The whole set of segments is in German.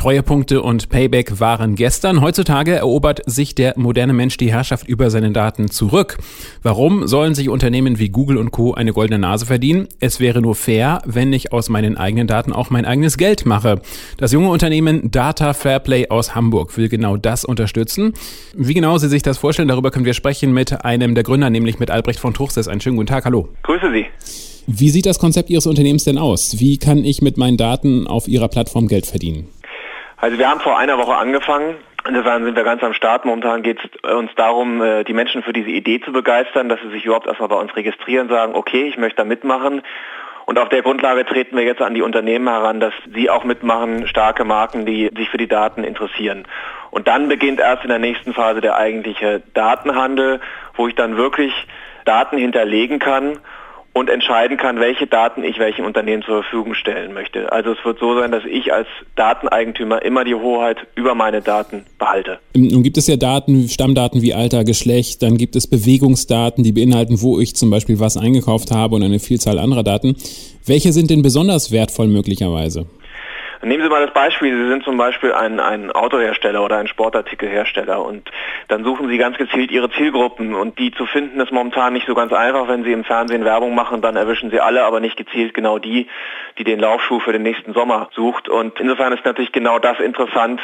Treuepunkte und Payback waren gestern. Heutzutage erobert sich der moderne Mensch die Herrschaft über seine Daten zurück. Warum sollen sich Unternehmen wie Google und Co. eine goldene Nase verdienen? Es wäre nur fair, wenn ich aus meinen eigenen Daten auch mein eigenes Geld mache. Das junge Unternehmen Data Fairplay aus Hamburg will genau das unterstützen. Wie genau Sie sich das vorstellen, darüber können wir sprechen mit einem der Gründer, nämlich mit Albrecht von Truchsess. Einen schönen guten Tag, hallo. Grüße Sie. Wie sieht das Konzept Ihres Unternehmens denn aus? Wie kann ich mit meinen Daten auf Ihrer Plattform Geld verdienen? Also wir haben vor einer Woche angefangen. Insofern sind wir ganz am Start. Momentan geht es uns darum, äh, die Menschen für diese Idee zu begeistern, dass sie sich überhaupt erstmal bei uns registrieren, sagen, okay, ich möchte da mitmachen. Und auf der Grundlage treten wir jetzt an die Unternehmen heran, dass sie auch mitmachen, starke Marken, die sich für die Daten interessieren. Und dann beginnt erst in der nächsten Phase der eigentliche Datenhandel, wo ich dann wirklich Daten hinterlegen kann und entscheiden kann, welche Daten ich welchem Unternehmen zur Verfügung stellen möchte. Also es wird so sein, dass ich als Dateneigentümer immer die Hoheit über meine Daten behalte. Nun gibt es ja Daten, Stammdaten wie Alter, Geschlecht, dann gibt es Bewegungsdaten, die beinhalten, wo ich zum Beispiel was eingekauft habe und eine Vielzahl anderer Daten. Welche sind denn besonders wertvoll möglicherweise? Nehmen Sie mal das Beispiel, Sie sind zum Beispiel ein, ein Autohersteller oder ein Sportartikelhersteller und dann suchen Sie ganz gezielt Ihre Zielgruppen und die zu finden ist momentan nicht so ganz einfach. Wenn Sie im Fernsehen Werbung machen, dann erwischen Sie alle, aber nicht gezielt genau die, die den Laufschuh für den nächsten Sommer sucht. Und insofern ist natürlich genau das interessant,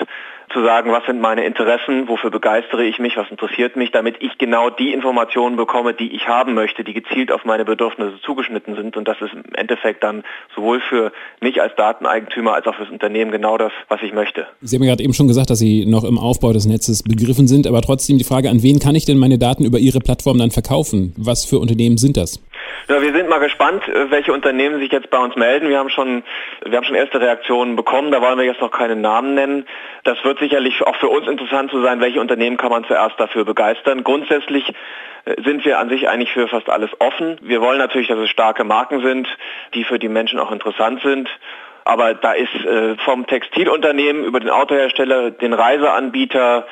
zu sagen, was sind meine Interessen, wofür begeistere ich mich, was interessiert mich, damit ich genau die Informationen bekomme, die ich haben möchte, die gezielt auf meine Bedürfnisse zugeschnitten sind. Und das ist im Endeffekt dann sowohl für mich als Dateneigentümer als auch für das Unternehmen genau das, was ich möchte. Sie haben gerade eben schon gesagt, dass Sie noch im Aufbau des Netzes begriffen sind, aber trotzdem die Frage, an wen kann ich denn meine Daten über Ihre Plattform dann verkaufen? Was für Unternehmen sind das? Ja, wir sind mal gespannt, äh, welche Unternehmen sich jetzt bei uns melden. Wir haben schon, wir haben schon erste Reaktionen bekommen. Da wollen wir jetzt noch keine Namen nennen. Das wird sicherlich auch für uns interessant zu sein, welche Unternehmen kann man zuerst dafür begeistern. Grundsätzlich äh, sind wir an sich eigentlich für fast alles offen. Wir wollen natürlich, dass es starke Marken sind, die für die Menschen auch interessant sind. Aber da ist äh, vom Textilunternehmen über den Autohersteller, den Reiseanbieter,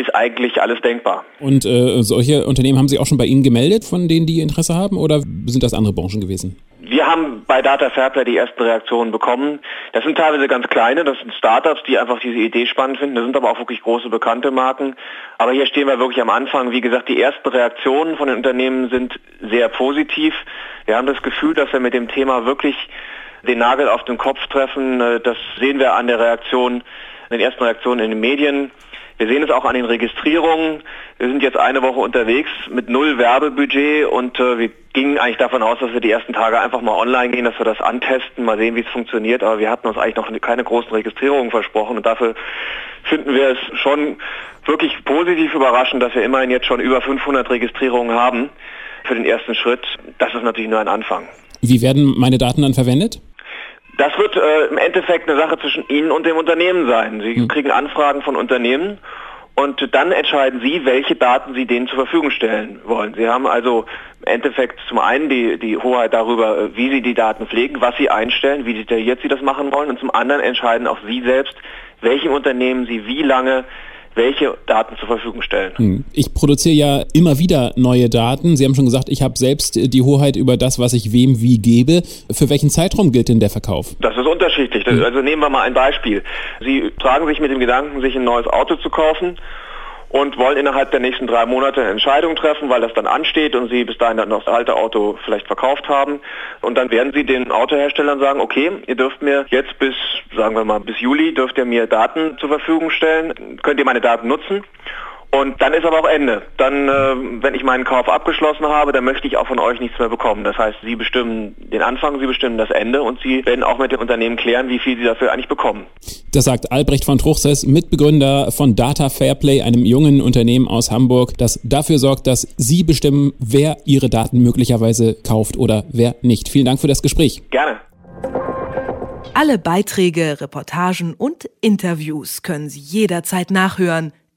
ist eigentlich alles denkbar. Und äh, solche Unternehmen haben sich auch schon bei Ihnen gemeldet, von denen die Interesse haben, oder sind das andere Branchen gewesen? Wir haben bei Data Fairplay die ersten Reaktionen bekommen. Das sind teilweise ganz kleine, das sind Startups, die einfach diese Idee spannend finden. Das sind aber auch wirklich große bekannte Marken. Aber hier stehen wir wirklich am Anfang. Wie gesagt, die ersten Reaktionen von den Unternehmen sind sehr positiv. Wir haben das Gefühl, dass wir mit dem Thema wirklich den Nagel auf den Kopf treffen. Das sehen wir an der Reaktion, den ersten Reaktionen in den Medien. Wir sehen es auch an den Registrierungen. Wir sind jetzt eine Woche unterwegs mit null Werbebudget und äh, wir gingen eigentlich davon aus, dass wir die ersten Tage einfach mal online gehen, dass wir das antesten, mal sehen, wie es funktioniert. Aber wir hatten uns eigentlich noch keine großen Registrierungen versprochen und dafür finden wir es schon wirklich positiv überraschend, dass wir immerhin jetzt schon über 500 Registrierungen haben für den ersten Schritt. Das ist natürlich nur ein Anfang. Wie werden meine Daten dann verwendet? Das wird äh, im Endeffekt eine Sache zwischen Ihnen und dem Unternehmen sein. Sie hm. kriegen Anfragen von Unternehmen und dann entscheiden Sie, welche Daten Sie denen zur Verfügung stellen wollen. Sie haben also im Endeffekt zum einen die, die Hoheit darüber, äh, wie Sie die Daten pflegen, was Sie einstellen, wie detailliert Sie das machen wollen und zum anderen entscheiden auch Sie selbst, welchem Unternehmen Sie wie lange welche Daten zur Verfügung stellen. Hm. Ich produziere ja immer wieder neue Daten. Sie haben schon gesagt, ich habe selbst die Hoheit über das, was ich wem wie gebe. Für welchen Zeitraum gilt denn der Verkauf? Das ist unterschiedlich. Hm. Also nehmen wir mal ein Beispiel. Sie tragen sich mit dem Gedanken, sich ein neues Auto zu kaufen und wollen innerhalb der nächsten drei Monate eine Entscheidung treffen, weil das dann ansteht und sie bis dahin dann noch das alte Auto vielleicht verkauft haben. Und dann werden sie den Autoherstellern sagen, okay, ihr dürft mir jetzt bis, sagen wir mal, bis Juli dürft ihr mir Daten zur Verfügung stellen, könnt ihr meine Daten nutzen. Und dann ist aber auch Ende. Dann, äh, wenn ich meinen Kauf abgeschlossen habe, dann möchte ich auch von euch nichts mehr bekommen. Das heißt, Sie bestimmen den Anfang, Sie bestimmen das Ende und Sie werden auch mit dem Unternehmen klären, wie viel Sie dafür eigentlich bekommen. Das sagt Albrecht von Truchsess, Mitbegründer von Data Fairplay, einem jungen Unternehmen aus Hamburg, das dafür sorgt, dass Sie bestimmen, wer Ihre Daten möglicherweise kauft oder wer nicht. Vielen Dank für das Gespräch. Gerne. Alle Beiträge, Reportagen und Interviews können Sie jederzeit nachhören